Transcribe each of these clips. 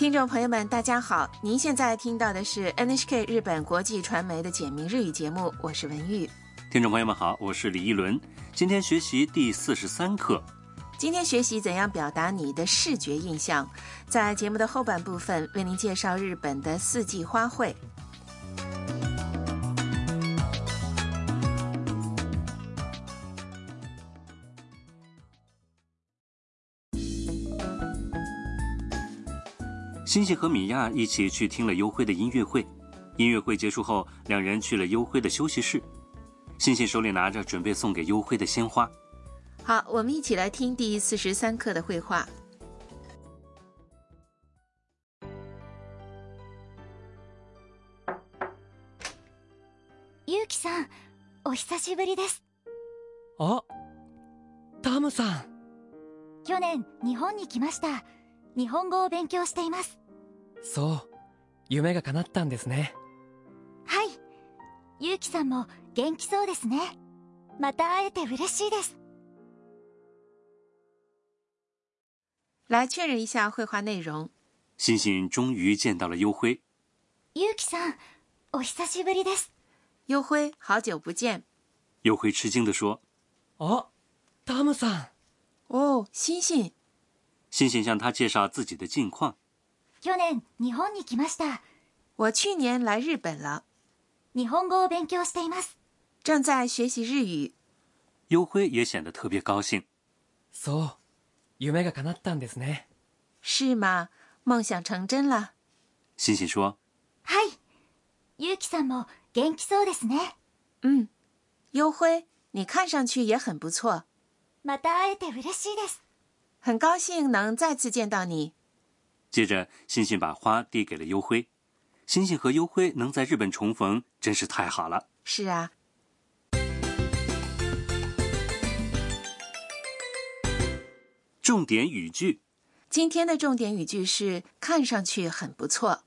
听众朋友们，大家好！您现在听到的是 NHK 日本国际传媒的简明日语节目，我是文玉。听众朋友们好，我是李一伦。今天学习第四十三课。今天学习怎样表达你的视觉印象。在节目的后半部分，为您介绍日本的四季花卉。星星和米娅一起去听了优辉的音乐会。音乐会结束后，两人去了优辉的休息室。星星手里拿着准备送给优辉的鲜花。好，我们一起来听第四十三课的绘画。ゆうきさん、お久しぶりです。あ、タムさん。去年日本に来ました。 日本語を勉強しています。そう、夢が叶ったんですね。はい。ゆうきさんも元気そうですね。また会えて嬉しいです。来确认一下绘画内容。星星终于见到了优辉。ゆうきさん、お久しぶりです。优辉，好久不见。优辉吃惊地说あ、タムさん。哦，星星，：“星星向他介绍自己的近况。去年日本に来ました。我去年来日本了，日本語を勉強しています。正在学习日语。优辉也显得特别高兴。そう、夢が叶ったんですね。是吗？梦想成真了。星星说はい。ゆうきさんも元気そうですね。嗯，优辉，你看上去也很不错，また会えて嬉しいです。 很高兴能再次见到你。：“接着，星星把花递给了优辉。星星和优辉能在日本重逢，真是太好了。是啊，重点语句：今天的重点语句是看上去很不错。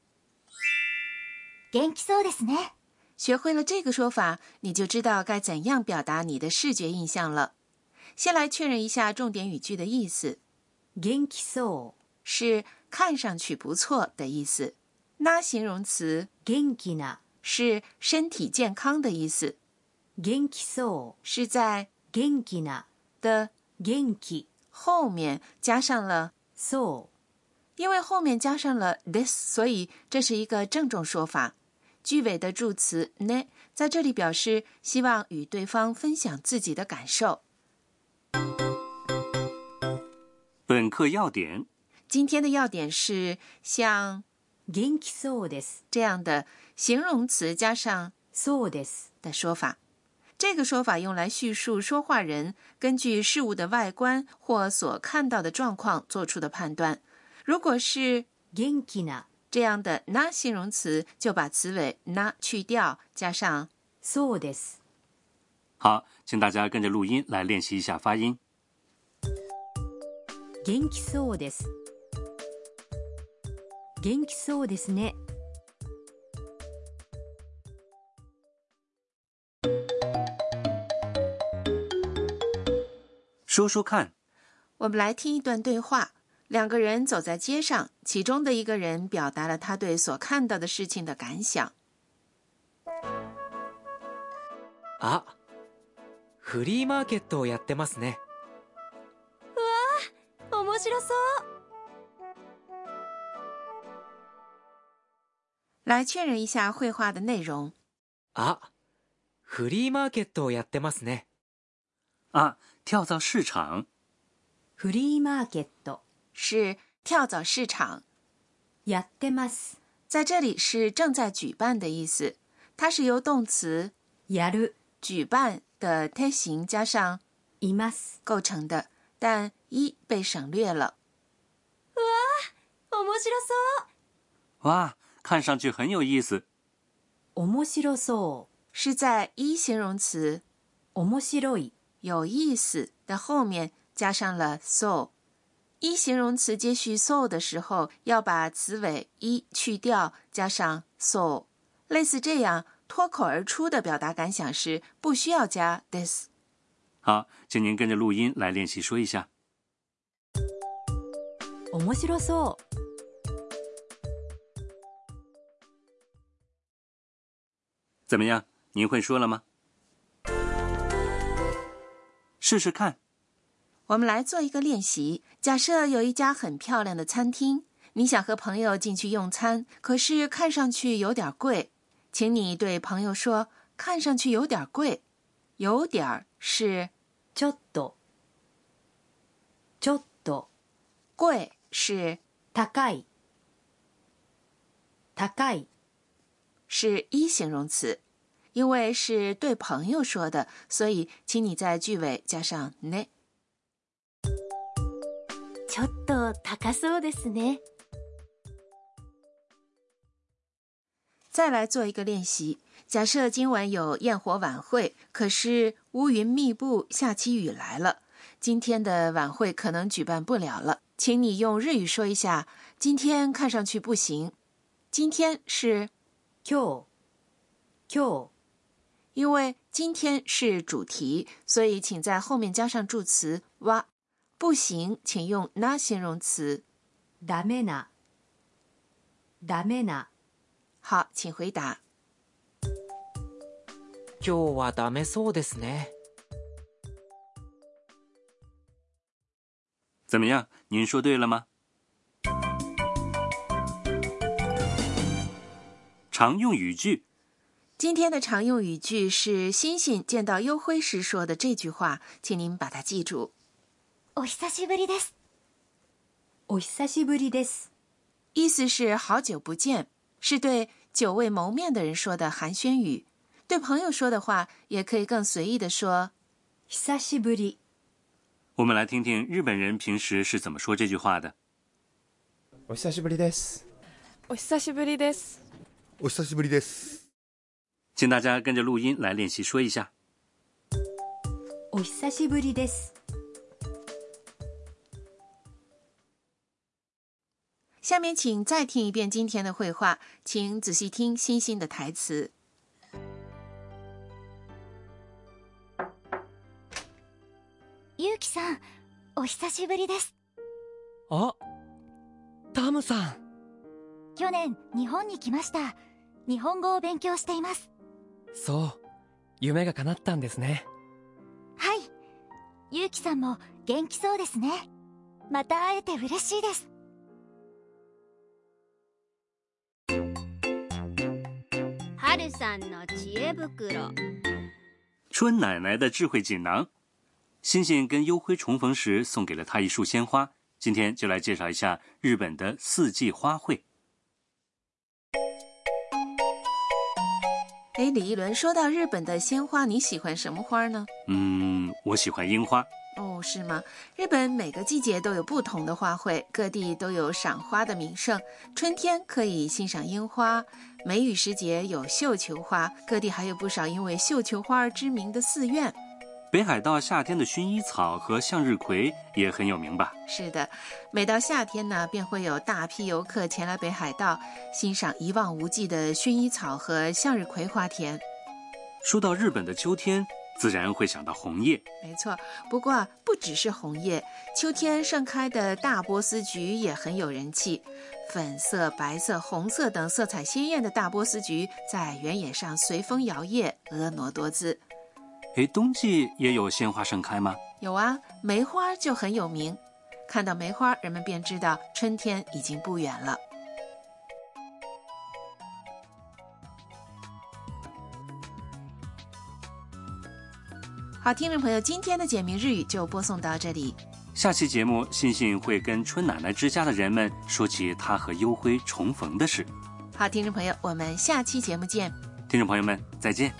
元気そうですね。学会了这个说法，你就知道该怎样表达你的视觉印象了。 先来确认一下重点语句的意思，元気そう。是看上去不错的意思。那形容词元気な。是身体健康的意思，元気そう。是在元気な。的元気。后面加上了，そう。因为后面加上了 this，所以这是一个郑重说法。句尾的助词 ne 在这里表示希望与对方分享自己的感受。 本课要点：今天的要点是像元気そうです。这样的形容词加上そうです。的说法。这个说法用来叙述说话人根据事物的外观或所看到的状况做出的判断。如果是元気な。这样的那形容词，就把词尾那去掉，加上そうです。好，请大家跟着录音来练习一下发音。 元気そうです。元気そうですね。说说看，我们来听一段对话。两个人走在街上，其中的一个人表达了他对所看到的事情的感想。あ、フリーマーケットをやってますね。面白そう。来确认一下绘画的内容。あ、フリーマーケットをやってますね。啊，跳蚤市场フリーマーケット。是跳蚤市场，やってます。在这里是正在举办的意思。它是由动词やる。举办的贴形加上います。构成的， 但一被省略了。面白そう。哇，看上去很有意思。面白そ是在一形容词う。面白い。有意思的后面加上了 so。一形容词接续 so 的时候，要把词尾一去掉，加上 so。类似这样脱口而出的表达感想时，不需要加 this。 好，请您跟着录音来练习说一下。面白そう。怎么样？您会说了吗？试试看。我们来做一个练习。假设有一家很漂亮的餐厅，你想和朋友进去用餐，可是看上去有点贵，请你对朋友说：“看上去有点贵。”有点儿是ちょっとちょっと贵是高い高い是一形容词，因为是对朋友说的，所以请你在句尾加上ね。ちょっと高そうですね再来做一个练习。 假设今晚有焰火晚会，可是乌云密布，下起雨来了，今天的晚会可能举办不了了。请你用日语说一下，今天看上去不行。今天是今日今日因为今天是主题，所以请在后面加上助词哇。不行，请用那形容词。ダメなダメな好，请回答。 今日はダメそうですね。怎么样？您说对了吗？常用语句，今天的常用语句是星星见到优辉时说的这句话，请您把它记住。お久しぶりですお久しぶりです意思是好久不见，是对久未谋面的人说的寒暄语。 对朋友说的话，也可以更随意的说。久しぶり我们来听听日本人平时是怎么说这句话的。お久しぶりです。お久しぶりです。お久しぶりです。请大家跟着录音来练习说一下。お久しぶりです下面请再听一遍今天的绘画，请仔细听星星的台词。 ゆうきさんお久しぶりです。あタムさん。去年日本に来ました。日本語を勉強しています。そう夢が叶ったんですね。はい。ゆうきさんも元気そうですね。また会えて嬉しいです。春さんの知恵袋。春奶奶的智慧锦囊，星星跟幽辉重逢时送给了他一束鲜花。今天就来介绍一下日本的四季花卉。哎，李一伦，说到日本的鲜花，你喜欢什么花呢？嗯，我喜欢樱花。哦，是吗？日本每个季节都有不同的花卉，各地都有赏花的名胜。春天可以欣赏樱花，梅雨时节有绣球花，各地还有不少因为绣球花而知名的寺院。北海道夏天的薰衣草和向日葵也很有名吧？是的，每到夏天呢，便会有大批游客前来北海道欣赏一望无际的薰衣草和向日葵花田。说到日本的秋天，自然会想到红叶。没错，不过啊不只是红叶，秋天盛开的大波斯菊也很有人气。粉色、白色、红色等色彩鲜艳的大波斯菊在原野上随风摇曳，婀娜多姿。诶，冬季也有鲜花盛开吗？有啊，梅花就很有名。看到梅花，人们便知道春天已经不远了。好，听众朋友，今天的简明日语就播送到这里。下期节目，欣欣会跟春奶奶之家的人们说起她和幽辉重逢的事。好，听众朋友，我们下期节目见。听众朋友们，再见。